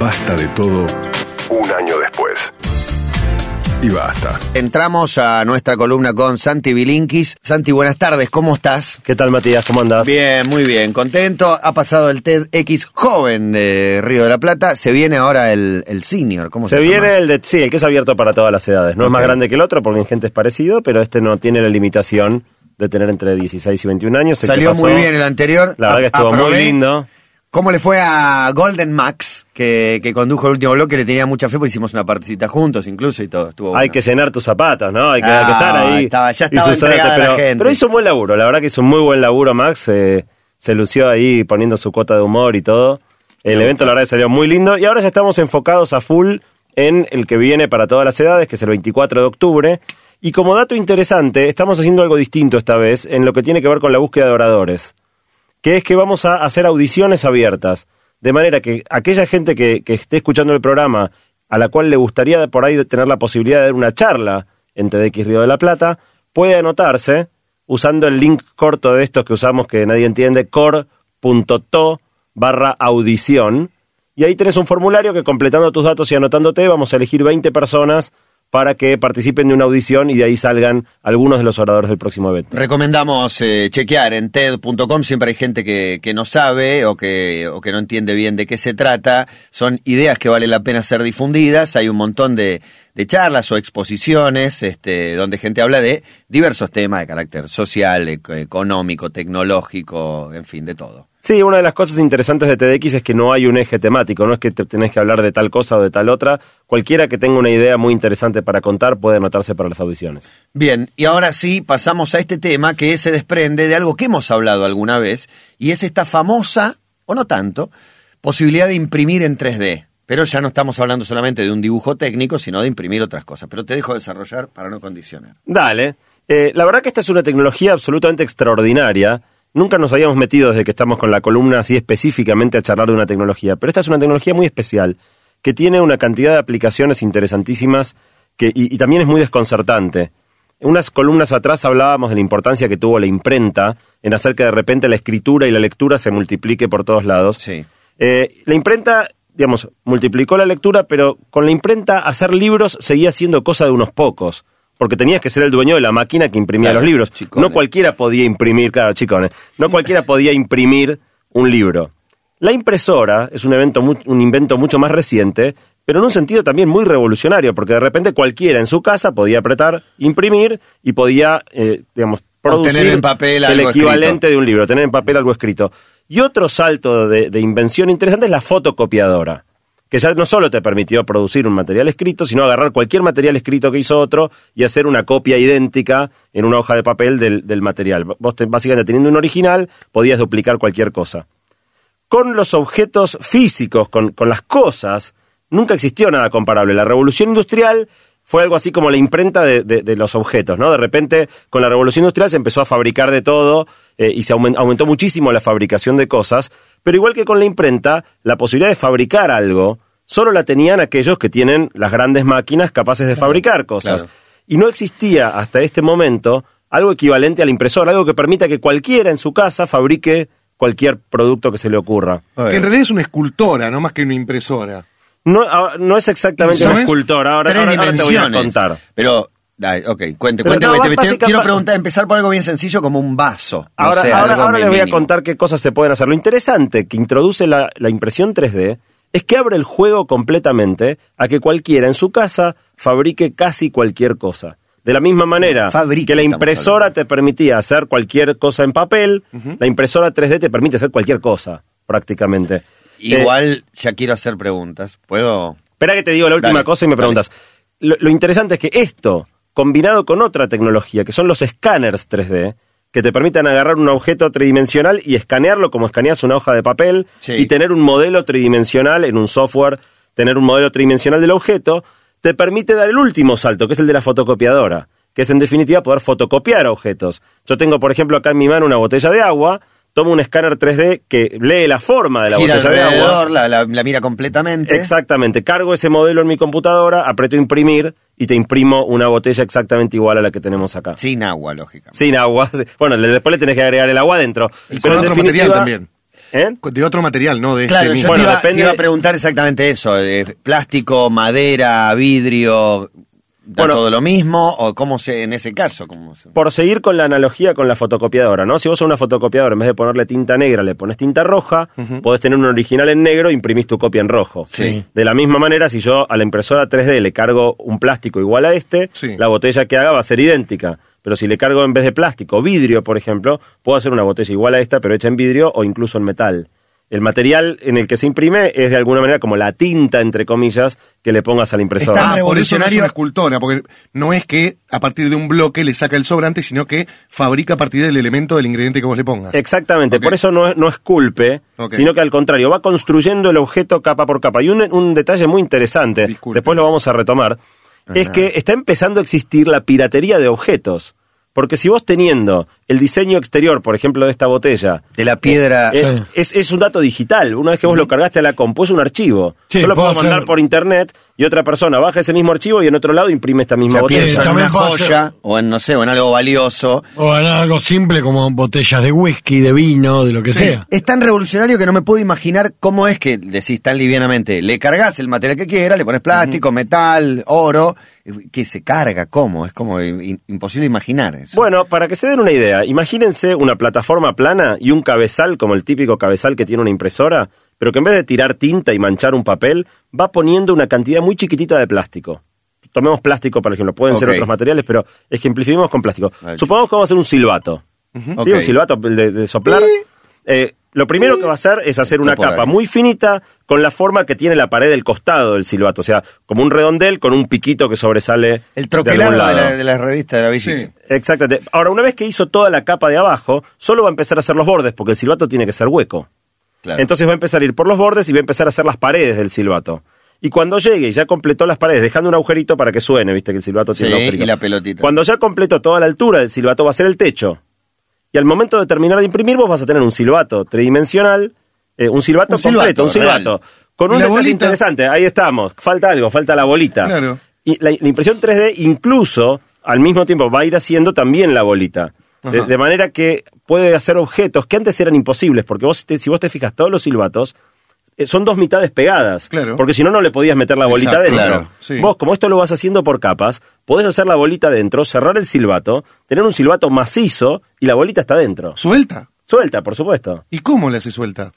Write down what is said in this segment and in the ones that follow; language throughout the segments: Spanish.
Basta de todo un año después. Y basta. Entramos a nuestra columna con Santi Bilinkis. Santi, buenas tardes, ¿cómo estás? ¿Qué tal, Matías? ¿Cómo andás? Bien, muy bien, contento. Ha pasado el TEDx joven de Río de la Plata. Se viene ahora el, el senior. ¿Cómo se, Se llama? viene el de, sí, el que es abierto para todas las edades. No es más grande que el otro porque en gente es parecido, pero este no tiene la limitación de tener entre 16 y 21 años. El Salió muy bien el anterior. La verdad que estuvo muy lindo. ¿Cómo le fue a Golden Max, que, que condujo el último bloque? Le tenía mucha fe porque hicimos una partecita juntos incluso y todo. Estuvo Hay que llenar tus zapatos, ¿no? Hay que, Ah, hay que estar ahí. estaba- ya estaba entregada la pero, gente. pero hizo un buen laburo. La verdad que hizo un muy buen laburo, Max. eh, se lució ahí poniendo su cuota de humor y todo. El evento, la verdad, que salió muy lindo. Y ahora ya estamos enfocados a full en el que viene para todas las edades, que es el 24 de octubre. Y como dato interesante, estamos haciendo algo distinto esta vez en lo que tiene que ver con la búsqueda de oradores. Que es que vamos a hacer audiciones abiertas. De manera que aquella gente que, que esté escuchando el programa, a la cual le gustaría por ahí tener la posibilidad de dar una charla en TDX Río de la Plata, puede anotarse usando el link corto de estos que usamos que nadie entiende, core.to barra audición. Y ahí tenés un formulario que completando tus datos y anotándote vamos a elegir 20 personas para que participen de una audición y de ahí salgan algunos de los oradores del próximo evento. Recomendamos eh, chequear en TED.com, siempre hay gente que, que no sabe o que, o que no entiende bien de qué se trata, son ideas que vale la pena ser difundidas, hay un montón de, de charlas o exposiciones este, donde gente habla de diversos temas de carácter social, ec- económico, tecnológico, en fin, de todo. Sí, una de las cosas interesantes de TDX es que no hay un eje temático, no es que te tenés que hablar de tal cosa o de tal otra. Cualquiera que tenga una idea muy interesante para contar puede anotarse para las audiciones. Bien, y ahora sí pasamos a este tema que se desprende de algo que hemos hablado alguna vez, y es esta famosa, o no tanto, posibilidad de imprimir en 3D. Pero ya no estamos hablando solamente de un dibujo técnico, sino de imprimir otras cosas. Pero te dejo desarrollar para no condicionar. Dale. Eh, la verdad que esta es una tecnología absolutamente extraordinaria. Nunca nos habíamos metido desde que estamos con la columna así específicamente a charlar de una tecnología, pero esta es una tecnología muy especial, que tiene una cantidad de aplicaciones interesantísimas que, y, y también es muy desconcertante. Unas columnas atrás hablábamos de la importancia que tuvo la imprenta en hacer que de repente la escritura y la lectura se multiplique por todos lados. Sí. Eh, la imprenta, digamos, multiplicó la lectura, pero con la imprenta hacer libros seguía siendo cosa de unos pocos. Porque tenías que ser el dueño de la máquina que imprimía Claro, los libros. chicones. No cualquiera podía imprimir, claro, chicones, no cualquiera podía imprimir un libro. La impresora es un, evento un invento mucho más reciente, pero en un sentido también muy revolucionario, porque de repente cualquiera en su casa podía apretar, imprimir y podía, eh, digamos, producir en papel el algo equivalente de un libro, tener en papel algo escrito. Y otro salto de, de invención interesante es la fotocopiadora, que ya no solo te permitió producir un material escrito, sino agarrar cualquier material escrito que hizo otro y hacer una copia idéntica en una hoja de papel del, material. Vos te- básicamente teniendo un original podías duplicar cualquier cosa. Con los objetos físicos, con, con las cosas, nunca existió nada comparable. La revolución industrial fue algo así como la imprenta de, de- de los objetos, ¿no? De repente, con la revolución industrial se empezó a fabricar de todo eh, y se aumen- aumentó muchísimo la fabricación de cosas, pero igual que con la imprenta, la posibilidad de fabricar algo solo la tenían aquellos que tienen las grandes máquinas capaces de fabricar cosas. claro. Y no existía hasta este momento algo equivalente a la impresora, algo que permita que cualquiera en su casa fabrique cualquier producto que se le ocurra. Que en realidad es una escultora, no más que una impresora. No, ah, no es exactamente ¿Eso una es? escultora, ahora, Tres ahora- ahora te voy a dimensiones. contar. Pero, dale, ok, cuente, cuente. no, básica- quiero preguntar, empezar por algo bien sencillo como un vaso. no Ahora, sé, ahora, ahora les voy a contar qué cosas se pueden hacer. Lo interesante que introduce la, la impresión 3D es que abre el juego completamente a que cualquiera en su casa fabrique casi cualquier cosa. De la misma manera Fabrique, que la impresora te permitía hacer cualquier cosa en papel, la impresora 3D te permite hacer cualquier cosa, prácticamente. Igual ya quiero hacer preguntas. ¿Puedo? Espera que te digo la última Dale, cosa y me preguntas. Lo, lo interesante es que esto, combinado con otra tecnología, que son los escáneres 3D, que te permitan agarrar un objeto tridimensional y escanearlo como escaneas una hoja de papel Sí. y tener un modelo tridimensional en un software, tener un modelo tridimensional del objeto, te permite dar el último salto, que es el de la fotocopiadora, que es en definitiva poder fotocopiar objetos. Yo tengo, por ejemplo, acá en mi mano una botella de agua, tomo un escáner 3D que lee la forma de la Gira botella de agua. la, la- la mira completamente. Exactamente, cargo ese modelo en mi computadora, aprieto imprimir y te imprimo una botella exactamente igual a la que tenemos acá. Sin agua, lógicamente. Sin agua. Bueno, después le tenés que agregar el agua adentro. Y Pero con otro material también. ¿Eh? De otro material, no de Claro, este yo mismo. te, Bueno, iba, te iba a preguntar exactamente eso, de plástico, madera, vidrio, ¿da Bueno. todo lo mismo? ¿O cómo se, en ese caso? Cómo se- Por seguir con la analogía con la fotocopiadora, ¿no? Si vos a una fotocopiadora, en vez de ponerle tinta negra, le pones tinta roja, podés tener un original en negro e imprimís tu copia en rojo. Sí. De la misma manera, si yo a la impresora 3D le cargo un plástico igual a este, Sí. la botella que haga va a ser idéntica. Pero si le cargo en vez de plástico vidrio, por ejemplo, puedo hacer una botella igual a esta, pero hecha en vidrio o incluso en metal. El material en el que se imprime es de alguna manera como la tinta, entre comillas, que le pongas a la impresora. Está Ah, por eso no es una escultora, porque no es que a partir de un bloque le saca el sobrante, sino que fabrica a partir del elemento del ingrediente que vos le pongas. Exactamente, por eso no es, no es culpe, Ok. sino que al contrario, va construyendo el objeto capa por capa. Y un, un detalle muy interesante, Disculpe. después lo vamos a retomar, es que está empezando a existir la piratería de objetos. Porque si vos teniendo el diseño exterior, por ejemplo, de esta botella, De la piedra... eh, es, es un dato digital. Una vez que vos lo cargaste a la compu, es un archivo. Sí, Yo lo puedo puedo mandar hacer- por internet y otra persona baja ese mismo archivo y en otro lado imprime esta o misma sea, botella. pienso en una joya o en, no sé, o en algo valioso. O en algo simple como botellas de whisky, de vino, de lo que sea. Es tan revolucionario que no me puedo imaginar cómo es que decís tan livianamente, le cargas el material que quieras, le pones plástico, metal, oro, que se carga, ¿cómo? Es como imposible imaginar eso. Bueno, para que se den una idea, imagínense una plataforma plana y un cabezal como el típico cabezal que tiene una impresora, pero que en vez de tirar tinta y manchar un papel, va poniendo una cantidad muy chiquitita de plástico. Tomemos plástico, por ejemplo, pueden ser otros materiales, pero ejemplifiquemos con plástico. Vale. Supongamos que vamos a hacer un silbato. ¿Sí? Un silbato de, de soplar. Eh, lo primero que va a hacer es hacer una capa muy finita con la forma que tiene la pared del costado del silbato, o sea, como un redondel con un piquito que sobresale el de troquelado de la revista de la Bici. Sí. Exactamente. Ahora, una vez que hizo toda la capa de abajo, solo va a empezar a hacer los bordes, porque el silbato tiene que ser hueco. Claro. Entonces va a empezar a ir por los bordes y va a empezar a hacer las paredes del silbato. Y cuando llegue y ya completó las paredes, dejando un agujerito para que suene, viste que el silbato tiene Sí, un agujerito. y la pelotita. Cuando ya completó toda la altura del silbato, va a ser el techo. Y al momento de terminar de imprimir, vos vas a tener un silbato tridimensional, eh, un silbato Un silbato, completo, un silbato. real. Con ¿Y un detalle bolita? interesante, ahí estamos. Falta algo, falta la bolita. Claro. Y la, la impresión 3D incluso al mismo tiempo va a ir haciendo también la bolita. De, manera que puede hacer objetos que antes eran imposibles, porque vos te- si vos te fijas, todos los silbatos eh, son dos mitades pegadas. Claro. Porque si no, no le podías meter la bolita Exacto, dentro. claro, sí. Vos, como esto lo vas haciendo por capas, podés hacer la bolita dentro, cerrar el silbato, tener un silbato macizo y la bolita está dentro. ¿Suelta? Suelta, por supuesto. ¿Y cómo le hace suelta?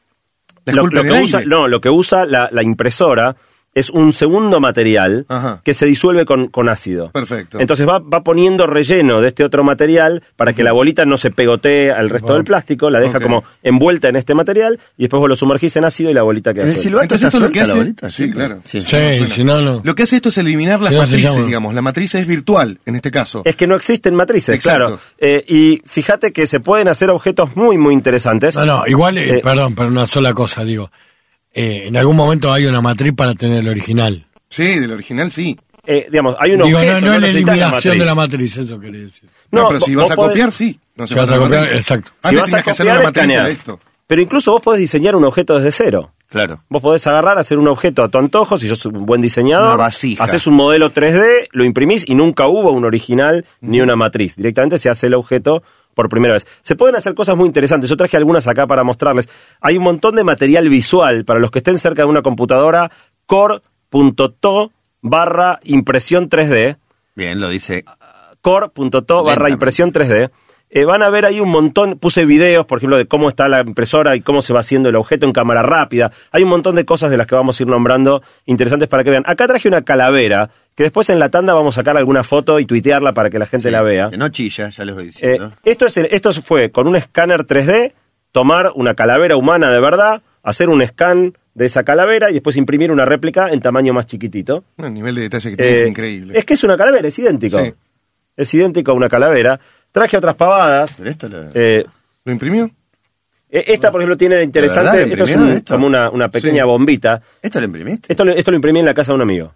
¿La Lo, lo que usa, no, lo que usa la, la impresora es un segundo material Ajá. que se disuelve con, con ácido. Perfecto. Entonces va, va poniendo relleno de este otro material para que la bolita no se pegotee al resto del plástico, la deja como envuelta en este material y después vos lo sumergís en ácido y la bolita queda ¿En el suelta. silbato Entonces esto lo que suelta la hace- bolita? Sí, claro. Sí. Sí, si no, no. Lo que hace esto es eliminar las matrices, digamos. La matriz es virtual, en este caso. Es que no existen matrices, Exacto. claro. Eh, y fíjate que se pueden hacer objetos muy, muy interesantes. No, no, igual, eh, Eh, perdón, pero una sola cosa, digo. Eh, en algún momento hay una matriz para tener el original. Sí, del original sí. Eh, digamos, hay un digo, objeto, no, no es la eliminación de la matriz. eso quería decir. No, No, pero si vas a podés- copiar, sí. No Si vas a copiar, matriz. exacto. Si vas a que hacer una matriz de escaneás. esto. Pero incluso vos podés diseñar un objeto desde cero. Claro. Vos podés agarrar, hacer un objeto a tu antojo, si sos un buen diseñador. Una vasija. Haces un modelo 3D, lo imprimís y nunca hubo un original ni una matriz. Directamente se hace el objeto por primera vez. Se pueden hacer cosas muy interesantes. Yo traje algunas acá para mostrarles. Hay un montón de material visual para los que estén cerca de una computadora. core.to barra impresión 3D Bien, lo dice. core.to barra impresión 3D. Eh, van a ver ahí un montón, puse videos, por ejemplo, de cómo está la impresora y cómo se va haciendo el objeto en cámara rápida. Hay un montón de cosas de las que vamos a ir nombrando interesantes para que vean. Acá traje una calavera, que después en la tanda vamos a sacar alguna foto y tuitearla para que la gente Sí, la vea. Que no chilla, ya les voy Eh, diciendo. esto, es, el- esto fue con un escáner 3D, tomar una calavera humana de verdad, hacer un scan de esa calavera y después imprimir una réplica en tamaño más chiquitito. El nivel de detalle que tiene es Eh, increíble. Es que es una calavera, es idéntico. Sí. Es idéntico a una calavera. Traje otras pavadas. Pero esto lo- Eh, ¿Lo imprimió? eh, esta, por ejemplo, tiene de interesante. ¿De verdad esto es imprimió un- esto? como una, una pequeña Sí. bombita. ¿Esto lo imprimiste? Esto lo imprimí en la casa de un amigo.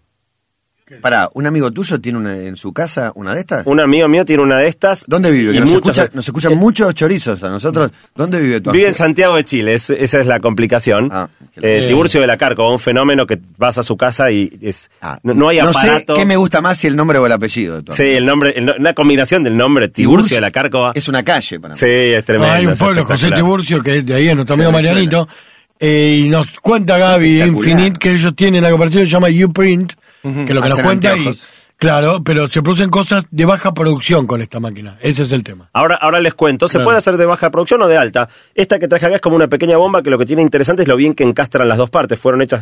Pará, ¿un amigo tuyo tiene una, en su casa una de estas? Un amigo mío tiene una de estas. ¿Dónde vive? Que nos, muchas- escucha- nos escuchan muchos chorizos a nosotros. ¿Dónde vive tu Vive en amigo? Santiago de Chile, es- esa es la complicación. Ah, Eh. Tiburcio de la Carco, un fenómeno que vas a su casa y es, Ah, no, no hay no sé aparato. qué me gusta más si el nombre o el apellido de tu Sí, amigo. el nombre, el una combinación del nombre Tiburcio de la Cárcova. Es una calle para mí. Sí, es tremendo. hay un pueblo, José. Tiburcio, que es de ahí, es nuestro Sí, amigo me Marianito, eh, y nos cuenta Gaby. Infinite que ellos tienen la cooperación que se llama Uprint, que lo que nos cuenta y, claro, pero se producen cosas de baja producción con esta máquina. Ese es el tema. Ahora, ahora les cuento, se Claro. puede hacer de baja producción o de alta. Esta que traje acá es como una pequeña bomba que lo que tiene interesante es lo bien que encastran las dos partes. Fueron hechas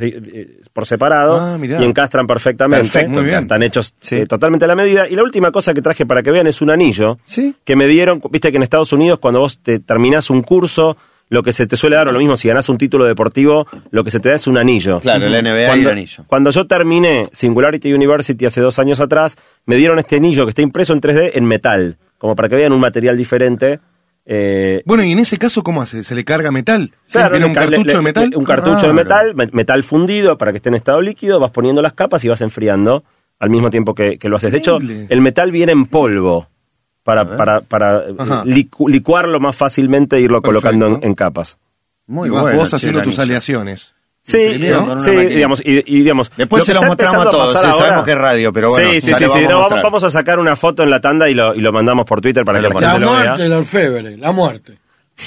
por separado Ah, y encastran perfectamente. Perfecto, muy bien. Están hechos Sí. eh, totalmente a la medida. Y la última cosa que traje para que vean es un anillo Sí. que me dieron, viste que en Estados Unidos cuando vos te terminás un curso, lo que se te suele dar, o lo mismo si ganás un título deportivo, lo que se te da es un anillo. Claro, el NBA y cuando, el anillo. Cuando yo terminé Singularity University hace dos años atrás, me dieron este anillo que está impreso en 3D en metal, como para que vean un material diferente. Eh, Bueno, y en ese caso, ¿cómo hace? ¿Se le carga metal? ¿Se claro, ¿Viene le un cartucho le- de metal? le- Un cartucho Raro. de metal, me- metal fundido para que esté en estado líquido, vas poniendo las capas y vas enfriando al mismo tiempo que, que lo haces. De hecho, el metal viene en polvo para, para, para eh, licu- licuarlo más fácilmente e irlo colocando en, capas. Muy Y vas bueno. vos haciendo tus aleaciones. Sí, una sí, digamos, y, y digamos. Después lo se que los mostramos a todos, sí, sabemos que es radio, pero bueno, Sí, sí, sí, vamos a no, vamos, a sacar una foto en la tanda y lo, y lo mandamos por Twitter para que lo la gente La muerte vea. del orfebre, la muerte.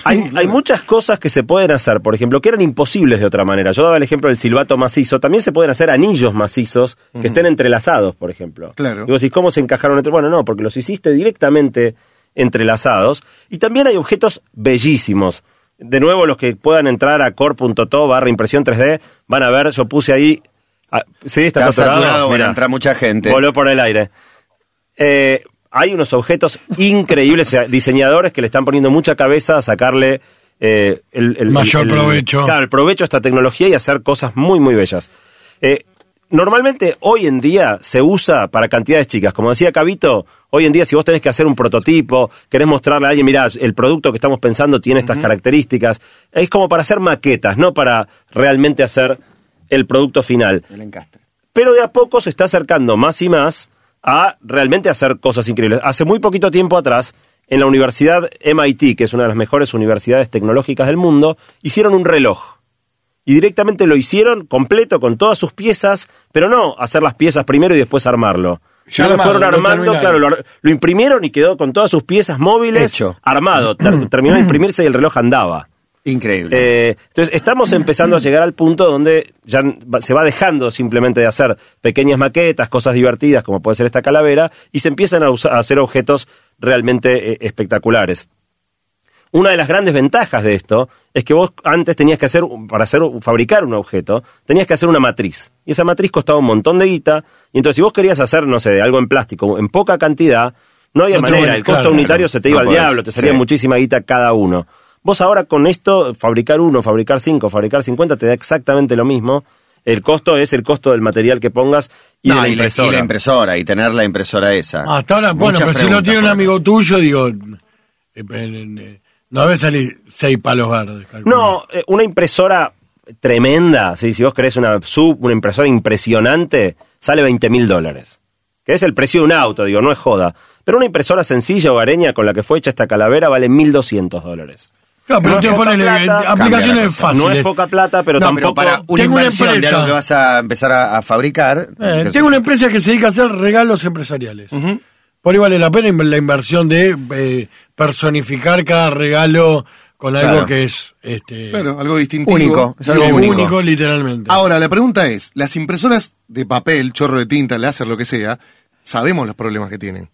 Hay, hay muchas cosas que se pueden hacer, por ejemplo, que eran imposibles de otra manera. Yo daba el ejemplo del silbato macizo. También se pueden hacer anillos macizos que estén entrelazados, por ejemplo. Claro. Y vos decís, ¿cómo se encajaron entre? Bueno, no, porque los hiciste directamente entrelazados. Y también hay objetos bellísimos. De nuevo, los que puedan entrar a core.to barra impresión 3D van a ver, yo puse ahí. ah, sí, está, Está saturado. saturado, Mirá. entra mucha gente. Voló por el aire. Eh, hay unos objetos increíbles, sea, diseñadores que le están poniendo mucha cabeza a sacarle eh, el, el- Mayor el- provecho. Claro, el provecho a esta tecnología y hacer cosas muy, muy bellas. Eh, normalmente, hoy en día, se usa para cantidades chicas. Como decía Cabito, hoy en día, si vos tenés que hacer un prototipo, querés mostrarle a alguien, mirá, el producto que estamos pensando tiene estas características, es como para hacer maquetas, no para realmente hacer el producto final El encastre. pero de a poco se está acercando más y más a realmente hacer cosas increíbles. Hace muy poquito tiempo atrás, en la Universidad MIT, que es una de las mejores universidades tecnológicas del mundo, hicieron un reloj. Y directamente lo hicieron completo con todas sus piezas, pero no hacer las piezas primero y después armarlo. Ya armado, fueron lo armando, claro, lo, lo imprimieron y quedó con todas sus piezas móviles Hecho. armado. Ter- terminó de imprimirse y el reloj andaba. Increíble. Eh, entonces, estamos empezando a llegar al punto donde ya se va dejando simplemente de hacer pequeñas maquetas, cosas divertidas, como puede ser esta calavera, y se empiezan a, hacer objetos realmente eh, espectaculares. Una de las grandes ventajas de esto es que vos antes tenías que hacer, para hacer, fabricar un objeto, tenías que hacer una matriz. Y esa matriz costaba un montón de guita. Y entonces, si vos querías hacer, no sé, algo en plástico, en poca cantidad, no había No manera. vale, El costo claro, unitario se te iba no al podés, diablo, te salía sí. muchísima guita cada uno. Vos ahora con esto, fabricar uno, fabricar cinco, fabricar cincuenta, te da exactamente lo mismo. El costo es el costo del material que pongas y no, de la y, la, impresora. y la impresora, y tener la impresora esa. Hasta ahora, bueno, pero si no tiene un amigo tuyo, digo, eh, eh, eh, no debe salir seis palos verdes. No, eh, una impresora tremenda, ¿sí? si vos querés una sub, una impresora impresionante, sale 20 mil dólares. Que es el precio de un auto, digo, no es joda. Pero una impresora sencilla hogareña con la que fue hecha esta calavera vale 1.200 dólares. Claro, pero no usted es poca pone aplicaciones cosa. fáciles. No es poca plata, pero no, tampoco... pero para una Tengo una inversión de empresa. algo que vas a empezar a, a fabricar. Eh, tengo una empresa que se dedica a hacer regalos empresariales. Por ahí vale la pena la inversión de eh, personificar cada regalo con algo Claro. que es este Claro, algo distintivo. Único, es algo único. único literalmente. Ahora, la pregunta es, las impresoras de papel, chorro de tinta, láser, lo que sea, sabemos los problemas que tienen.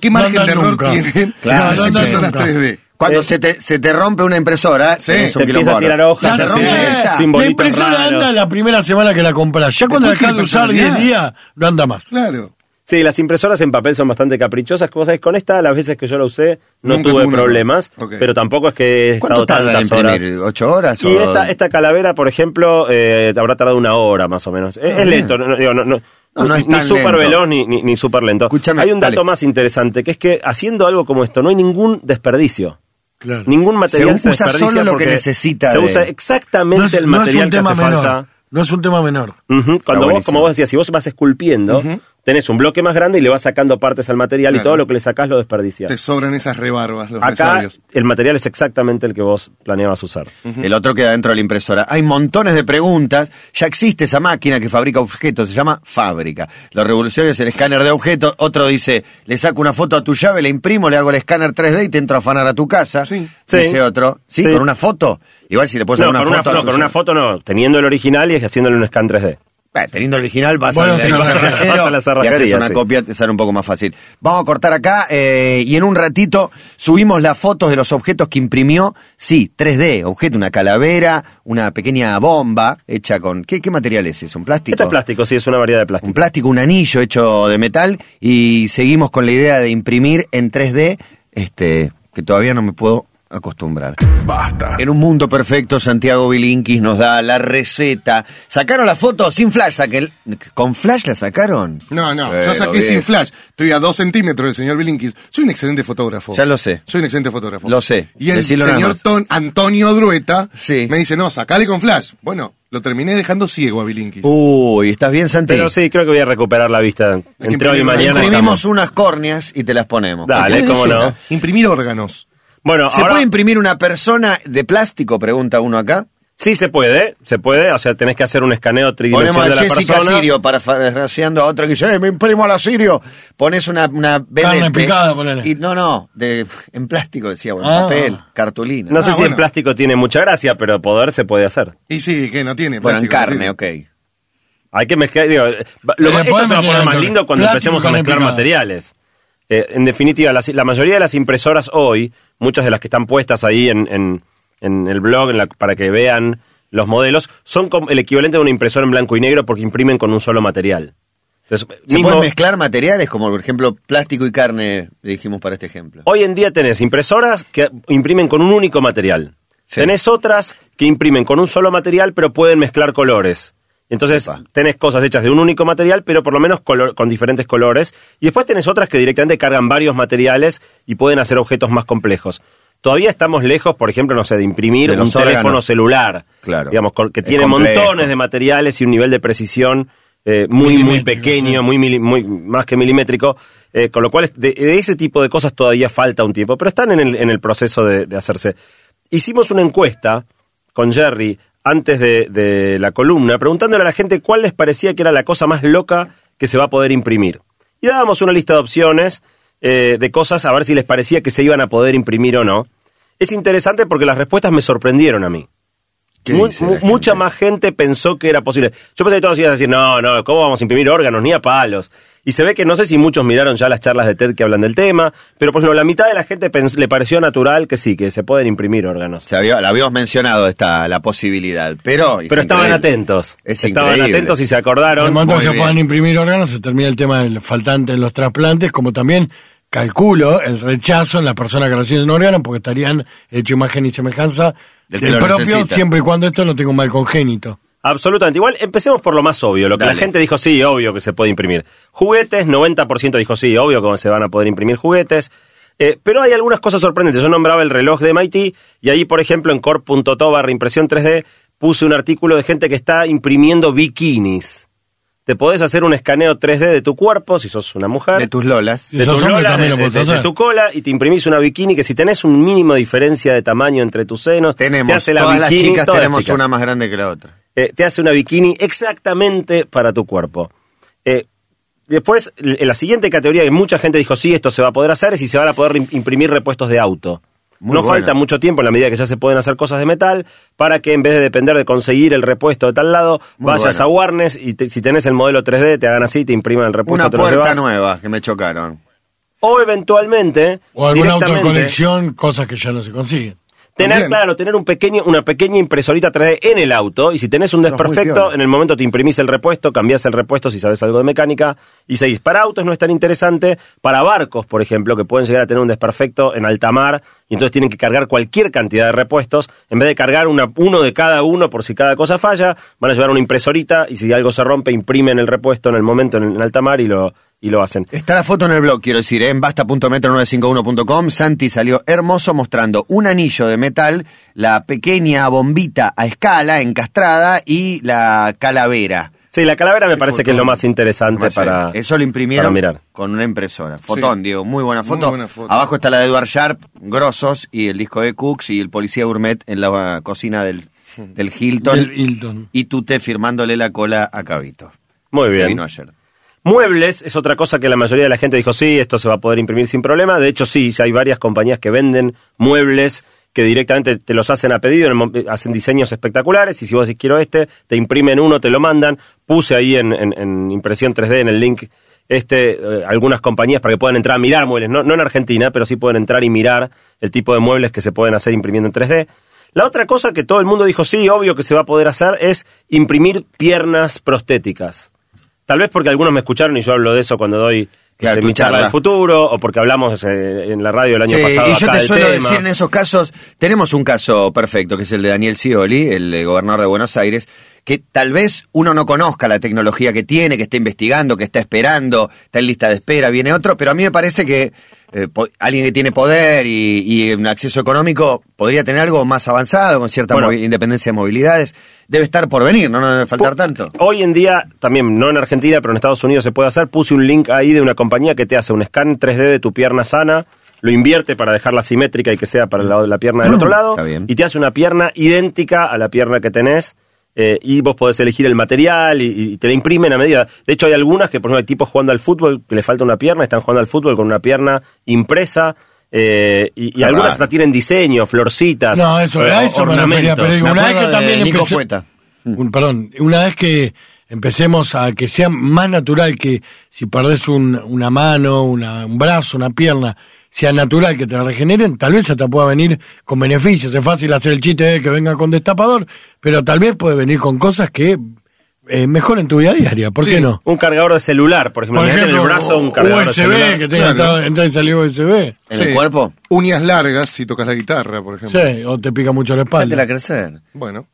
¿Qué No margen de error nunca. tienen Claro, las no andan impresoras nunca. 3D? Cuando Eh, se, te, se te rompe una impresora, Sí, tenés un te empieza a tirar hojas, Se rompe, está. sin- la impresora raros. anda la primera semana que la compras. Ya cuando dejas de usar 10 personalidad. días, no anda más. Claro. Sí, las impresoras en papel son bastante caprichosas. Como sabes, con esta, las veces que yo la usé, no Nunca tuve problemas. Pero tampoco es que he ¿Cuánto estado tarda en tantas horas. ¿Ocho horas? Y o- esta, esta calavera, por ejemplo, eh, habrá tardado una hora más o menos. Es, es bien. lento, no, no, digo, no, no- No, no es ni súper veloz ni, ni, ni súper lento. Escúchame, Hay un dato dale. más interesante, que es que haciendo algo como esto no hay ningún desperdicio. Claro. Ningún material Se se, usa desperdicia solo lo que porque necesita Se de- usa exactamente No es, el no es material un que tema hace menor. falta. No es un tema menor. Cuando vos, como vos decías, si vos vas esculpiendo, tenés un bloque más grande y le vas sacando partes al material y todo lo que le sacás lo desperdicias. Te sobran esas rebarbas, los Acá resabios. el material es exactamente el que vos planeabas usar. El otro queda dentro de la impresora. Hay montones de preguntas. Ya existe esa máquina que fabrica objetos, se llama fábrica. Lo revolucionario es el escáner de objetos. Otro dice, le saco una foto a tu llave, le imprimo, le hago el escáner 3D y te entro a afanar a tu casa. Sí. Dice Sí. otro. ¿Sí? Sí. ¿Con una foto? Igual si le puedes No, con una una, foto. a no, tu con una foto no, teniendo el original y haciéndole un scan 3D. Bueno, teniendo el original vas, Bueno, sí, vas a la- cerrajero vas a la y haces una sí. copia, te sale un poco más fácil. Vamos a cortar acá eh, y en un ratito subimos las fotos de los objetos que imprimió. Sí, 3D, objeto, una calavera, una pequeña bomba hecha con... ¿Qué, qué material es eso? ¿Un plástico? Esto es plástico, sí, es una variedad de plástico. Un plástico, un anillo hecho de metal y seguimos con la idea de imprimir en 3D, este, que todavía no me puedo acostumbrar. Basta. En un mundo perfecto, Santiago Bilinkis nos da la receta. ¿Sacaron la foto sin flash? Saqué- ¿Con flash la sacaron? No, no, yo saqué bien. sin flash. Estoy a dos centímetros del señor Bilinkis. Soy un excelente fotógrafo. Ya lo sé. Soy un excelente fotógrafo. Lo sé. Y el Decilo señor. Ton- Antonio Drueta Sí. me dice, no, sacale con flash. Bueno, lo terminé dejando ciego a Bilinkis. Uy, ¿estás bien, Santi? Pero sí, creo que voy a recuperar la vista entre hoy y mañana. Imprimimos estamos. unas córneas y te las ponemos. Dale, ¿Qué cómo no. Imprimir órganos. Bueno, ¿Se ahora puede imprimir una persona de plástico? Pregunta uno acá. sí se puede, se puede, o sea, tenés que hacer un escaneo Ponemos tridimensional a de la Jessica persona. Sirio parafraseando a otra que dice, "Eh, me imprimo a la Sirio. Pones una, una Carne picada, ponele. Y, no, no, de, en plástico decía, bueno, Ah. papel, cartulina. No sé Ah, si en plástico tiene mucha gracia, pero poder se puede hacer. Y sí, que no tiene bueno, en plástico, carne, sí. ok. Hay que mezclar, digo, eh, lo, Le esto se va a poner más lindo cuando plástico empecemos a mezclar picada. materiales. Eh, en definitiva, las- la mayoría de las impresoras hoy, muchas de las que están puestas ahí en, en- en el blog en la- para que vean los modelos, son como el equivalente de una impresora en blanco y negro porque imprimen con un solo material. Entonces, ¿Se mismo- pueden mezclar materiales como, por ejemplo, plástico y carne, le dijimos para este ejemplo? Hoy en día tenés impresoras que imprimen con un único material. Sí. Tenés otras que imprimen con un solo material, pero pueden mezclar colores. Entonces Epa. tenés cosas hechas de un único material, pero por lo menos color- con diferentes colores. Y después tenés otras que directamente cargan varios materiales y pueden hacer objetos más complejos. Todavía estamos lejos, por ejemplo, no sé, de imprimir De un teléfono celular. Claro. Digamos, que tiene montones de materiales y un nivel de precisión eh, muy, muy pequeño, sí. muy, más que milimétrico, eh, con lo cual de, de ese tipo de cosas todavía falta un tiempo, pero están en el, en el proceso de, de hacerse. Hicimos una encuesta con Jerry antes de, la columna, preguntándole a la gente cuál les parecía que era la cosa más loca que se va a poder imprimir. Y dábamos una lista de opciones eh, de cosas a ver si les parecía que se iban a poder imprimir o no. Es interesante porque las respuestas me sorprendieron a mí. ¿Qué Mu- mucha más gente pensó que era posible. Yo pensé que todos iban a decir, no, no, ¿cómo vamos a imprimir órganos? Ni a palos. Y se ve que no sé si muchos miraron ya las charlas de TED que hablan del tema, pero por ejemplo, la mitad de la gente le pareció natural que sí, que se pueden imprimir órganos. Se había, la habíamos mencionado esta, la posibilidad, pero... es Pero estaban increíble. atentos. Es estaban increíble. atentos y se En el acordaron. momento que Muy se puedan imprimir órganos, se termina el tema del faltante en los trasplantes, como también calculo el rechazo en las personas que reciben órgano, porque estarían hecho imagen y semejanza Del propio, necesita. siempre y cuando esto no tenga un mal congénito. Absolutamente. Igual, empecemos por lo más obvio. Lo que Dale. la gente dijo, sí, obvio que se puede imprimir. Juguetes, 90% dijo, sí, obvio que se van a poder imprimir juguetes. Eh, pero hay algunas cosas sorprendentes. Yo nombraba el reloj de MIT y ahí, por ejemplo, en core.to barra impresión 3D puse un artículo de gente que está imprimiendo bikinis. Te podés hacer un escaneo 3D de tu cuerpo, si sos una mujer. De tus lolas. De tus lolas, también de, tu cola y te imprimís una bikini que si tenés un mínimo de diferencia de tamaño entre tus senos, te Tenemos, hace la todas las bikini, chicas todas las tenemos chicas una más grande que la otra. eh, te hace una bikini exactamente para tu cuerpo. Eh, después, la siguiente categoría que mucha gente dijo, sí, esto se va a poder hacer, es si se van a poder im- imprimir repuestos de auto. Muy no bueno. falta mucho tiempo en la medida que ya se pueden hacer cosas de metal para que en vez de depender de conseguir el repuesto de tal lado, Muy vayas bueno. a Warnes y te- si tenés el modelo 3D te hagan así, te impriman el repuesto, Una te lo puerta llevas. nueva que me chocaron. O eventualmente, O algún auto de directamente, colección, cosas que ya no se consiguen. Tener, También. claro, tener un pequeño, una pequeña impresorita 3D en el auto y si tenés un desperfecto, en el momento te imprimís el repuesto, cambiás el repuesto si sabes algo de mecánica y seguís. Para autos no es tan interesante, para barcos, por ejemplo, que pueden llegar a tener un desperfecto en alta mar y entonces tienen que cargar cualquier cantidad de repuestos, en vez de cargar una, uno de cada uno por si cada cosa falla, van a llevar una impresorita y si algo se rompe, imprimen el repuesto en el momento en, en alta mar y lo, y lo hacen. Está la foto en el blog, quiero decir, ¿eh? en basta.metro951.com. Santi salió hermoso mostrando un anillo de metal, la pequeña bombita a escala encastrada y la calavera. Sí, la calavera me El parece que es lo más interesante para. Eso lo imprimieron para mirar. con una impresora. Fotón, Diego, muy buena Muy foto. buena foto. Abajo está la de Edward Sharp, Grosos, y el disco de Cooks y el policía gourmet en la cocina del, del Hilton. Del Hilton. Y Tute firmándole la cola a Cabito. Muy que bien. vino ayer. Muebles es otra cosa que la mayoría de la gente dijo, sí, esto se va a poder imprimir sin problema. De hecho, sí, ya hay varias compañías que venden muebles que directamente te los hacen a pedido, hacen diseños espectaculares y si vos decís quiero este, te imprimen uno, te lo mandan. Puse ahí en impresión 3D, en el link, este, eh, algunas compañías para que puedan entrar a mirar muebles, no, no en Argentina, pero sí pueden entrar y mirar el tipo de muebles que se pueden hacer imprimiendo en 3D. La otra cosa que todo el mundo dijo, sí, obvio que se va a poder hacer, es imprimir piernas prostéticas. Tal vez porque algunos me escucharon y yo hablo de eso cuando doy Claro, este, mi charla del futuro o porque hablamos eh, en la radio el año Sí, pasado. y yo acá te suelo tema. decir en esos casos, tenemos un caso perfecto, que es el de Daniel Scioli, el eh, gobernador de Buenos Aires, que tal vez uno no conozca la tecnología que tiene, que está investigando, que está esperando, está en lista de espera, viene otro, pero a mí me parece que eh, alguien que tiene poder y, y un acceso económico podría tener algo más avanzado, con cierta Bueno. independencia de movilidades. Debe estar por venir, no, no debe faltar tanto. Hoy en día, también no en Argentina, pero en Estados Unidos se puede hacer. Puse un link ahí de una compañía que te hace un scan 3D de tu pierna sana, lo invierte para dejarla simétrica y que sea para el lado de la pierna del otro lado, y te hace una pierna idéntica a la pierna que tenés. Eh, y vos podés elegir el material y, y te la imprimen a medida. De hecho, hay algunas que, por ejemplo, hay tipos jugando al fútbol que le falta una pierna, están jugando al fútbol con una pierna impresa. eh, y, algunas hasta tienen diseño, florcitas. No, eso, eh, a eso me refería, pero digo, Me una vez que también empecé- Fueta. un- perdón, una vez que empecemos a que sea más natural que si perdés un- una mano, una- un brazo, una pierna, sea natural que te la regeneren, tal vez hasta pueda venir con beneficios. Es fácil hacer el chiste de que venga con destapador, pero tal vez puede venir con cosas que eh, mejoren tu vida diaria. ¿por Sí. qué no? Un cargador de celular, por ejemplo. Por Imagínate en el brazo un cargador de USB, celular. que tenga Claro. entrada, y salida USB. ¿En el cuerpo? Uñas largas si tocas la guitarra, por ejemplo. Sí, o te pica mucho la espalda. Déjatela crecer. Bueno.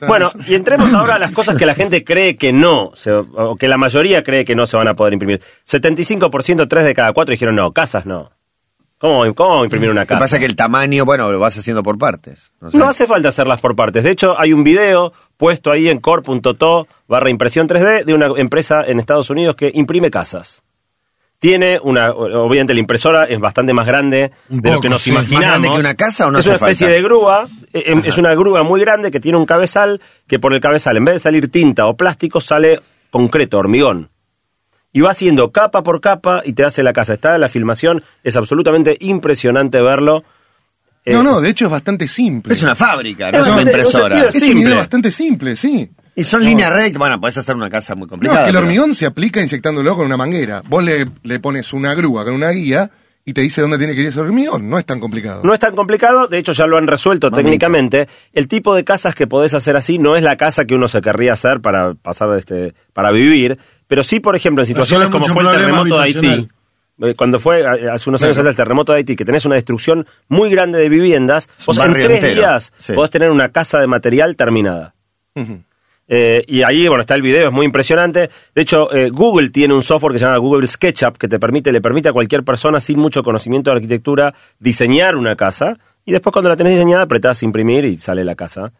Bueno, y entremos ahora a las cosas que la gente cree que no, se- o que la mayoría cree que no se van a poder imprimir. 75%, 3 de cada 4 dijeron no, casas no. ¿Cómo, cómo imprimir una Lo que casa? pasa es que el tamaño, bueno, lo vas haciendo por partes. No, sé. No hace falta hacerlas por partes. De hecho, hay un video puesto ahí en core.to barra impresión 3D de una empresa en Estados Unidos que imprime casas. Tiene una, obviamente la impresora es bastante más grande de lo que nos sí. imaginamos. ¿Más grande que una casa o no Es una especie falta? de grúa, eh, em, es una grúa muy grande que tiene un cabezal que por el cabezal en vez de salir tinta o plástico sale concreto, hormigón. Y va haciendo capa por capa y te hace la casa. Está en la filmación, es absolutamente impresionante verlo. Eh, No, no, de hecho es bastante simple. Es una fábrica, no Es es una bastante- impresora. es un simple. idea bastante simple, sí. Y son líneas rectas. Bueno, podés hacer una casa muy No, complicada. es que el pero- hormigón se aplica inyectándolo con una manguera. Vos le, le pones una grúa con una guía y te dice dónde tiene que ir ese hormigón. No es tan complicado. No es tan complicado, de hecho ya lo han resuelto Mamita. técnicamente. El tipo de casas que podés hacer así no es la casa que uno se querría hacer para pasar este, para vivir, pero sí, por ejemplo, en situaciones como fue el terremoto de Haití. eh, Cuando fue eh, hace unos años Claro. el terremoto de Haití, que tenés una destrucción muy grande de viviendas, vos en tres entero, días sí. podés tener una casa de material terminada. Eh, y ahí, bueno, está el video, es muy impresionante. De hecho, eh, Google tiene un software que se llama Google SketchUp que te permite, le permite a cualquier persona sin mucho conocimiento de arquitectura diseñar una casa. Y después cuando la tenés diseñada, apretás imprimir y sale la casa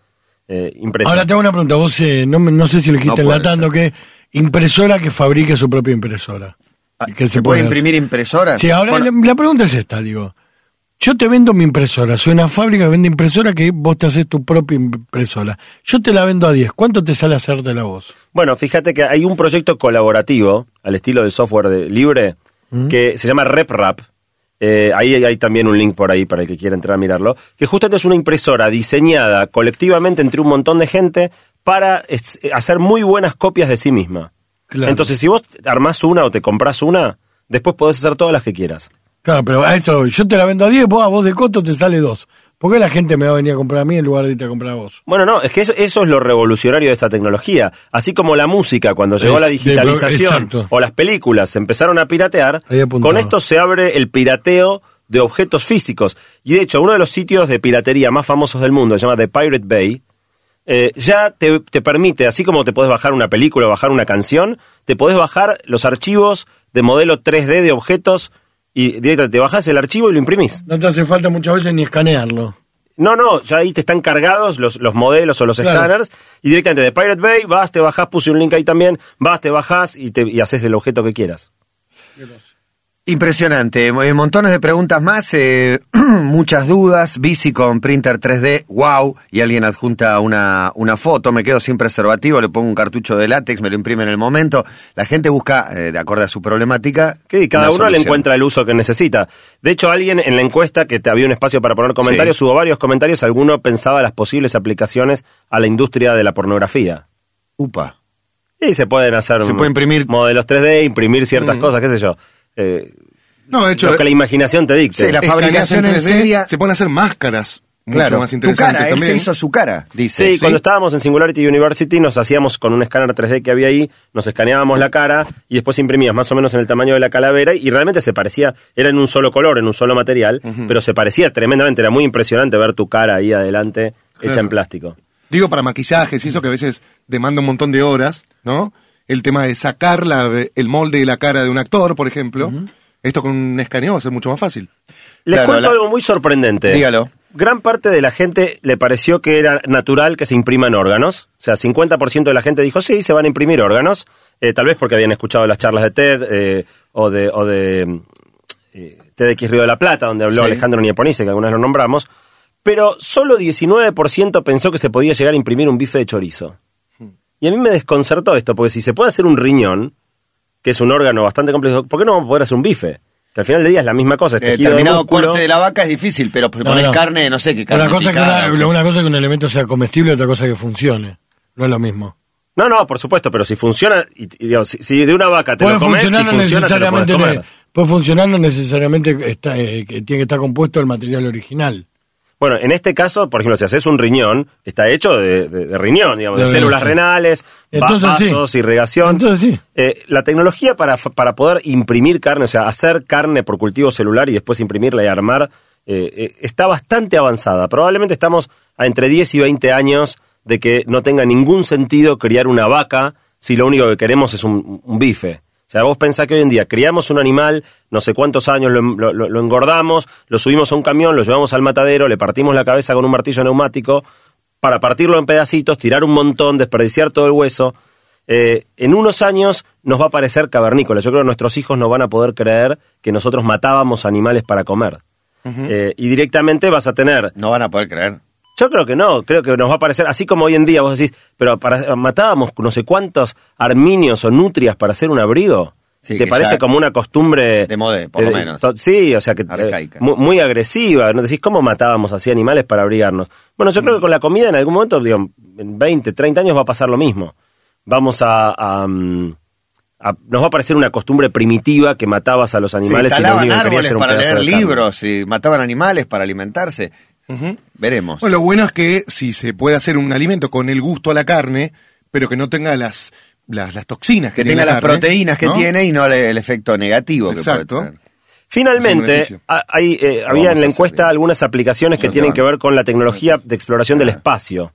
eh. Ahora te hago una pregunta, vos eh, no, no sé si lo dijiste No enlatando, que impresora que fabrique su propia impresora. Ah, que ¿Se puede hacer. imprimir impresoras? Sí, ahora Bueno, la, la pregunta es esta, digo. Yo te vendo mi impresora, soy una fábrica que vende impresora que vos te haces tu propia impresora. Yo te la vendo a 10, ¿cuánto te sale hacerte la voz? Bueno, fíjate que hay un proyecto colaborativo al estilo del software de- libre que se llama RepRap. Eh, ahí hay también un link por ahí para el que quiera entrar a mirarlo. Que justamente es una impresora diseñada colectivamente entre un montón de gente para es- hacer muy buenas copias de sí misma. Claro. Entonces, si vos armás una o te compras una, después podés hacer todas las que quieras. Claro, pero a esto, yo te la vendo a 10, vos a vos de costo te sale 2. ¿Por qué la gente me va a venir a comprar a mí en lugar de irte a comprar a vos? Bueno, no, es que eso, eso es lo revolucionario de esta tecnología. Así como la música, cuando llegó Es la digitalización o las películas se empezaron a piratear, con esto se abre el pirateo de objetos físicos. Y de hecho, uno de los sitios de piratería más famosos del mundo, se llama The Pirate Bay, eh, ya te, te permite, así como te podés bajar una película o bajar una canción, te podés bajar los archivos de modelo 3D de objetos y directamente te bajas el archivo y lo imprimís. No te hace falta muchas veces ni escanearlo. No, no, ya ahí te están cargados los, los modelos o los Claro. escáneres y directamente de Pirate Bay vas, te bajás, puse un link ahí también, vas, te bajás y, te, y haces el objeto que quieras. Impresionante, eh, montones de preguntas más, eh, muchas dudas, bici con printer 3D, wow, y alguien adjunta una, una foto, me quedo sin preservativo, le pongo un cartucho de látex, me lo imprime en el momento, la gente busca, eh, de acuerdo a su problemática, Que cada uno le encuentra el uso que necesita. De hecho, alguien en la encuesta que te había un espacio para poner comentarios, Sí. hubo varios comentarios, alguno pensaba las posibles aplicaciones a la industria de la pornografía. Upa. Y se pueden hacer Se puede imprimir- modelos 3D, imprimir ciertas cosas, qué sé yo. Eh, No, de hecho, lo que la imaginación te dicte. Sí, la fabricación en 3D, serie- se pueden hacer máscaras mucho Claro, más tu interesantes cara, él se hizo su cara, dice. Sí, cuando estábamos en Singularity University nos hacíamos con un escáner 3D que había ahí, nos escaneábamos la cara y después imprimías más o menos en el tamaño de la calavera y realmente se parecía, era en un solo color, en un solo material, pero se parecía tremendamente, era muy impresionante ver tu cara ahí adelante hecha en plástico. Digo, para maquillajes y eso que a veces demanda un montón de horas, ¿no? El tema de sacar la- el molde de la cara de un actor, por ejemplo. Esto con un escaneo va a ser mucho más fácil. Les Claro, cuento la- algo muy sorprendente. Dígalo. Gran parte de la gente le pareció que era natural que se impriman órganos. O sea, 50% de la gente dijo, sí, se van a imprimir órganos. Eh, tal vez porque habían escuchado las charlas de TED eh, o de, o de eh, TEDx Río de la Plata, donde habló Sí. Alejandro Nieponice, que algunas lo nombramos. Pero solo 19% pensó que se podía llegar a imprimir un bife de chorizo. Y a mí me desconcertó esto, porque si se puede hacer un riñón, que es un órgano bastante complejo, ¿por qué no vamos a poder hacer un bife? Que al final del día es la misma cosa. es tejido de determinado músculo. corte de la vaca es difícil, pero No, pones no. carne, no sé qué carne. Una cosa, que picada, una, qué. una cosa que un elemento sea comestible, otra cosa que funcione. No es lo mismo. No, no, por supuesto, pero si funciona, y, y digo, si, si de una vaca te Puede lo comes, si funcionar no funciona, te lo necesariamente, comer. puede funcionar no necesariamente está, eh, que tiene que estar compuesto el material original. Bueno, en este caso, por ejemplo, si haces un riñón, está hecho de, de- de riñón, digamos, de, De células renales, Entonces, sí. vasos, irrigación. Entonces, sí. Eh, la tecnología para, para poder imprimir carne, o sea, hacer carne por cultivo celular y después imprimirla y armar, eh, eh, está bastante avanzada. Probablemente estamos a entre 10 y 20 años de que no tenga ningún sentido criar una vaca si lo único que queremos es un, un bife. O sea, vos pensás que hoy en día criamos un animal, no sé cuántos años lo, lo- lo- lo engordamos, lo subimos a un camión, lo llevamos al matadero, le partimos la cabeza con un martillo neumático para partirlo en pedacitos, tirar un montón, desperdiciar todo el hueso. Eh, en unos años nos va a parecer cavernícola. Yo creo que nuestros hijos no van a poder creer que nosotros matábamos animales para comer. Eh, y directamente vas a tener No van a poder creer. Yo creo que no, creo que nos va a parecer, así como hoy en día vos decís, pero para, matábamos no sé cuántos arminios o nutrias para hacer un abrigo. Sí, ¿Te parece como una costumbre... De modé, por lo menos. to- Sí, o sea que... eh, Arcaica. muy, muy agresiva, ¿no? Decís, ¿cómo matábamos así animales para abrigarnos? Bueno, yo creo que con la comida en algún momento, digo, en 20, 30 años va a pasar lo mismo. Vamos a... a, mm, a- nos va a parecer una costumbre primitiva que matabas a los animales sí, y lo único que árboles para leer libros y mataban animales para alimentarse. Veremos. Bueno, lo bueno es que si se puede hacer un alimento con el gusto a la carne, pero que no tenga las, las, las toxinas que, que tiene tenga la las carne, proteínas que ¿no? tiene y no el, el efecto negativo Exacto. que puede tener. Es un Finalmente, hay, eh, había en la encuesta bien. algunas aplicaciones que tienen van. que ver con la tecnología de exploración del espacio.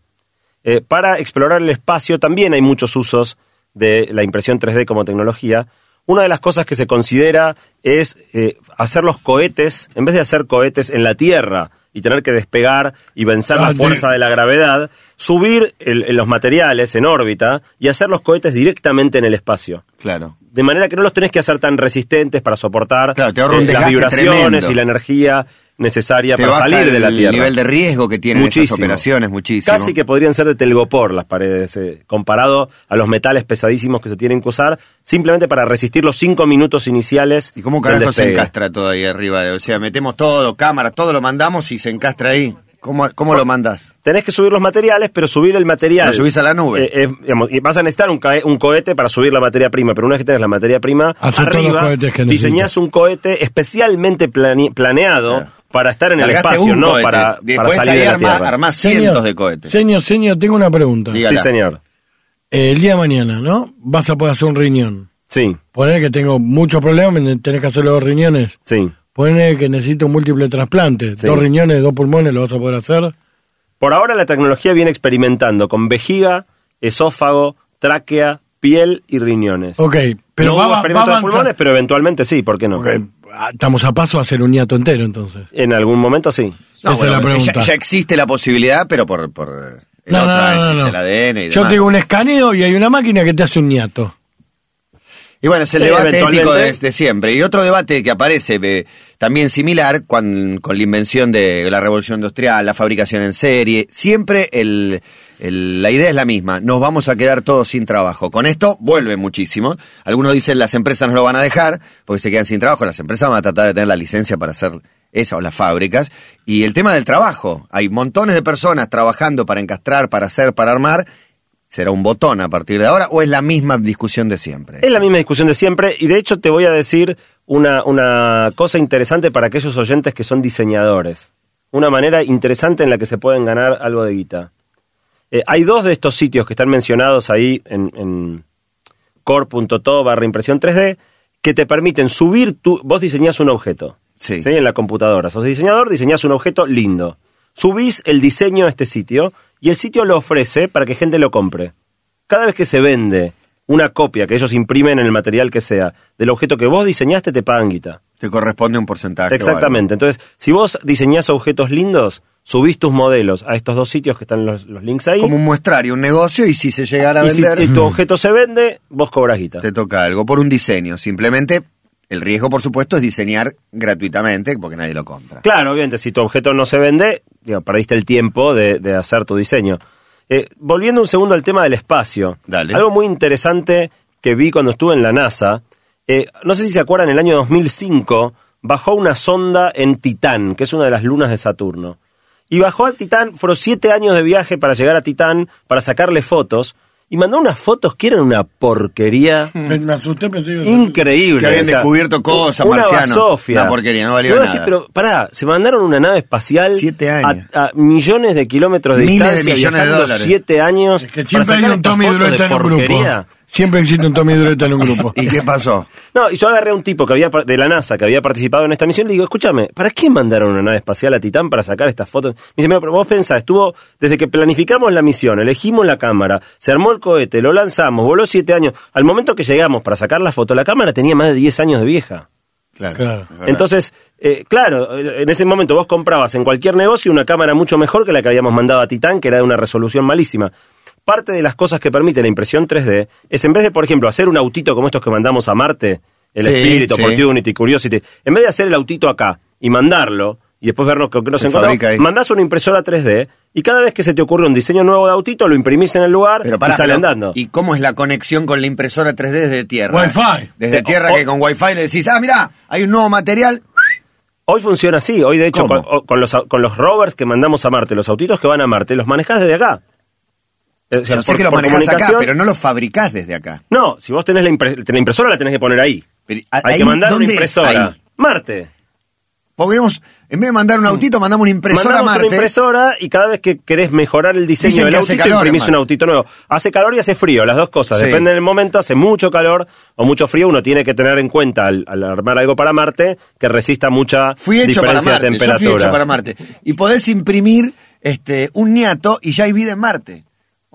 Eh, para explorar el espacio también hay muchos usos de la impresión 3D como tecnología. Una de las cosas que se considera es eh, hacer los cohetes, en vez de hacer cohetes en la Tierra y tener que despegar y vencer Ah, la de- fuerza de la gravedad, subir el- los materiales en órbita y hacer los cohetes directamente en el espacio Claro. de manera que no los tenés que hacer tan resistentes para soportar Claro, te eh, las vibraciones tremendo. y la energía necesaria Te para baja salir de la el Tierra. nivel de riesgo que tienen esas Muchísimo. operaciones, muchísimo. Casi que podrían ser de telgopor las paredes, eh, comparado a los metales pesadísimos que se tienen que usar, simplemente para resistir los cinco minutos iniciales. ¿Y cómo carajo se encastra todo ahí arriba? O sea, metemos todo, cámaras, todo lo mandamos y se encastra ahí. ¿Cómo, cómo lo mandás? Tenés que subir los materiales, pero subir el material. Lo subís a la nube. Eh, eh, digamos, vas a necesitar un, cae- un cohete para subir la materia prima, pero una vez que tenés la materia prima, arriba diseñás un cohete especialmente plane- planeado Claro. Para estar en el espacio, un no cohete. para, para salir de la armás, Tierra. armás Señor, cientos de cohetes. Señor, señor, tengo una pregunta. Sí, señor. Eh, el día de mañana, ¿no? Vas a poder hacer un riñón. Sí, Poner que tengo muchos problemas, tenés que hacer los dos riñones. sí. Poner que necesito un múltiple trasplante. Sí. Dos riñones, dos pulmones, lo vas a poder hacer. Por ahora la tecnología viene experimentando con vejiga, esófago, tráquea, piel y riñones. Ok, pero no va, hubo va, experimentos va de pulmones, pero eventualmente sí, ¿por qué no? Ok, ah, Estamos a paso a hacer un hiato entero, entonces. En algún momento sí. No, Esa bueno, es la ya, pregunta. ya existe la posibilidad, pero por, por el No, no, otro no, no, ADN y Yo demás. tengo un escaneo y hay una máquina que te hace un niato. Y bueno, es el Sí, debate ético de, de siempre. Y otro debate que aparece eh, también similar con, con la invención de la revolución industrial, la fabricación en serie. Siempre el, el- la idea es la misma. Nos vamos a quedar todos sin trabajo. Con esto vuelve muchísimo. Algunos dicen las empresas no lo van a dejar porque se quedan sin trabajo. Las empresas van a tratar de tener la licencia para hacer eso, o las fábricas. Y el tema del trabajo. Hay montones de personas trabajando para encastrar, para hacer, para armar. ¿Será un botón a partir de ahora o es la misma discusión de siempre? Es la misma discusión de siempre y de hecho te voy a decir una, una cosa interesante para aquellos oyentes que son diseñadores. Una manera interesante en la que se pueden ganar algo de guita. Eh, hay dos de estos sitios que están mencionados ahí en, en core.to barra impresión 3D que te permiten subir tu... Vos diseñás un objeto. Sí. En la computadora. Sos diseñador, diseñás un objeto lindo. Subís el diseño a este sitio y el sitio lo ofrece para que gente lo compre. Cada vez que se vende una copia que ellos imprimen en el material que sea del objeto que vos diseñaste, te pagan guita. Te corresponde un porcentaje. Exactamente. Entonces, si vos diseñás objetos lindos, subís tus modelos a estos dos sitios que están los, los links ahí. Como un muestrario, un negocio, y si se llegara a y si vender, tu objeto se vende, vos cobras guita. te toca algo por un diseño. Simplemente, el riesgo, por supuesto, es diseñar gratuitamente, porque nadie lo compra. Claro, obviamente, si tu objeto no se vende, digo, perdiste el tiempo de, de hacer tu diseño. Eh, volviendo un segundo al tema del espacio. Dale. Algo muy interesante que vi cuando estuve en la NASA. eh, no sé si se acuerdan, en el año 2005 bajó una sonda en Titán, que es una de las lunas de Saturno. Y bajó a Titán, fueron siete años de viaje para llegar a Titán, para sacarle fotos, y mandó unas fotos que eran una porquería Me asusté, pensé increíble. Que habían descubierto cosas, una marcianos. basofia. Una porquería, no valió nada. decís, pero pará, se mandaron una nave espacial Siete a- años. A, millones de kilómetros de Miles de distancia, millones de viajando dólares. siete años Es que siempre hay un Tommy de Dureta en un grupo. Siempre existe un Tommy Dureta en un grupo. ¿Y qué pasó? No, y yo agarré a un tipo que había de la NASA que había participado en esta misión y le digo, escúchame, ¿para qué mandaron una nave espacial a Titán para sacar estas fotos? Me dice, "Mira, pero vos pensás, estuvo desde que planificamos la misión, elegimos la cámara, se armó el cohete, lo lanzamos, voló siete años. Al momento que llegamos para sacar la foto, la cámara tenía más de 10 años de vieja. Claro. Entonces, eh, claro, en ese momento vos comprabas en cualquier negocio una cámara mucho mejor que la que habíamos mandado a Titán, que era de una resolución malísima. Parte de las cosas que permite la impresión 3D es en vez de, por ejemplo, hacer un autito como estos que mandamos a Marte, el Sí, Spirit, sí. Opportunity, Curiosity, en vez de hacer el autito acá y mandarlo y después vernos con qué nos encontramos, mandás una impresora 3D y cada vez que se te ocurre un diseño nuevo de autito, lo imprimís en el lugar Pero y sale pero- andando. ¿Y cómo es la conexión con la impresora 3D desde tierra? Wi-Fi. Desde tierra o- que con Wi-Fi le decís, ah, mirá, hay un nuevo material. Hoy funciona así. Hoy, de hecho, con, con los, con los rovers que mandamos a Marte, los autitos que van a Marte, los manejás desde acá. O sea, Yo sé por- que lo por manejás acá, pero no lo fabricás desde acá. No, si vos tenés la, impre- la impresora, la tenés que poner ahí. Pero, ¿a- Hay ahí que mandar una impresora. ahí? Marte. Podríamos, en vez de mandar un autito, mandamos una impresora Mandamos a una Marte. impresora y cada vez que querés mejorar el diseño del autito, calor imprimís un autito nuevo. Hace calor y hace frío, las dos cosas. Sí. Depende del momento, hace mucho calor o mucho frío. Uno tiene que tener en cuenta al, al armar algo para Marte que resista mucha Fui hecho para diferencia Marte. de Yo temperatura. fui hecho para Marte. Y podés imprimir este un niato y ya hay vida en Marte.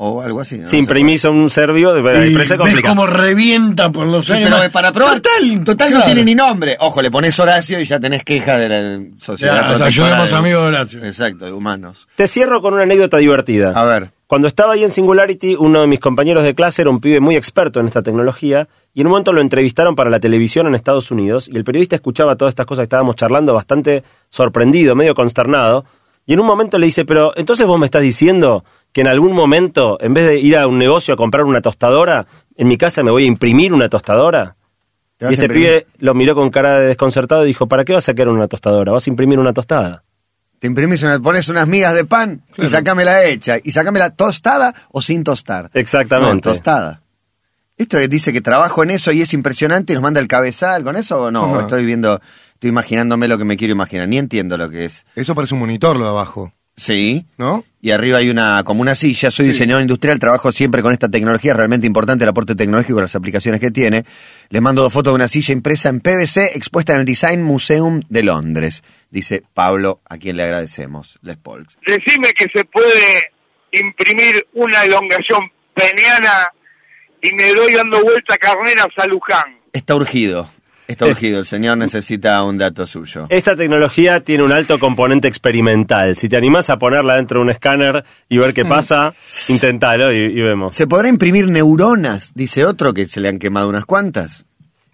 O algo así. ¿no? Si No imprimís un serbio, de ves complicado. cómo revienta por los Sí, años. pero para probar. Total, Total, no tiene ni nombre. Ojo, le pones Horacio y ya tenés queja de la sociedad. Ya, ayudemos de- amigos de Horacio. Exacto, de humanos. Te cierro con una anécdota divertida. A ver. Cuando estaba ahí en Singularity, uno de mis compañeros de clase era un pibe muy experto en esta tecnología y en un momento lo entrevistaron para la televisión en Estados Unidos y el periodista escuchaba todas estas cosas que estábamos charlando bastante sorprendido, medio consternado. Y en un momento le dice, pero entonces vos me estás diciendo que en algún momento, en vez de ir a un negocio a comprar una tostadora, en mi casa me voy a imprimir una tostadora. ¿Te Y este imprimir? pibe lo miró con cara de desconcertado y dijo, ¿para qué vas a querer una tostadora? ¿Vas a imprimir una tostada? Te imprimís una, pones unas migas de pan y sacámela hecha. Y sacámela tostada o sin tostar. Exactamente. No, tostada. Esto dice que trabajo en eso y es impresionante y nos manda el cabezal con eso o no. Estoy viendo, estoy imaginándome lo que me quiero imaginar. Ni entiendo lo que es. Eso parece un monitor lo de abajo, Sí. ¿no? Y arriba hay una, como una silla. Soy Sí. diseñador industrial, trabajo siempre con esta tecnología. Realmente importante el aporte tecnológico, las aplicaciones que tiene. Les mando dos fotos de una silla impresa en PVC expuesta en el Design Museum de Londres. Dice Pablo, a quien le agradecemos. Les Polks. decime que se puede imprimir una elongación peniana y me doy dando vuelta carneras a Luján. Está urgido. Está urgido, el señor necesita un dato suyo. Esta tecnología tiene un alto componente experimental. Si te animás a ponerla dentro de un escáner y ver qué Mm. pasa, intentalo y, y vemos. ¿Se podrá imprimir neuronas? Dice otro que se le han quemado unas cuantas.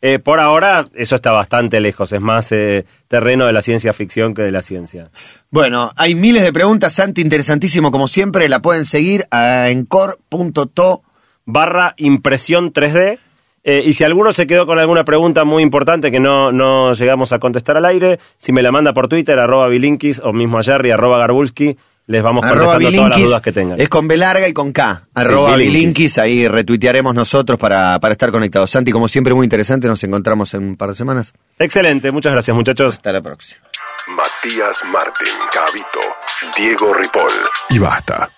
Eh, por ahora, eso está bastante lejos. Es más eh, terreno de la ciencia ficción que de la ciencia. Bueno, hay miles de preguntas, Santi, interesantísimo como siempre. La pueden seguir a encor.to. Barra impresión 3D. Eh, y si alguno se quedó con alguna pregunta muy importante que no, no llegamos a contestar al aire, si me la manda por Twitter, arroba bilinkis, o mismo a Jerry, arroba garbulski, les vamos Arroba contestando todas las Bilinkis. dudas que tengan. Es con B larga y con K. Arroba Bilinkis. Bilinkis. Ahí retuitearemos nosotros para, para estar conectados. Santi, como siempre, muy interesante. Nos encontramos en un par de semanas. Excelente, muchas gracias muchachos. Hasta la próxima. Matías Martín, Cabito, Diego Ripoll. Y basta.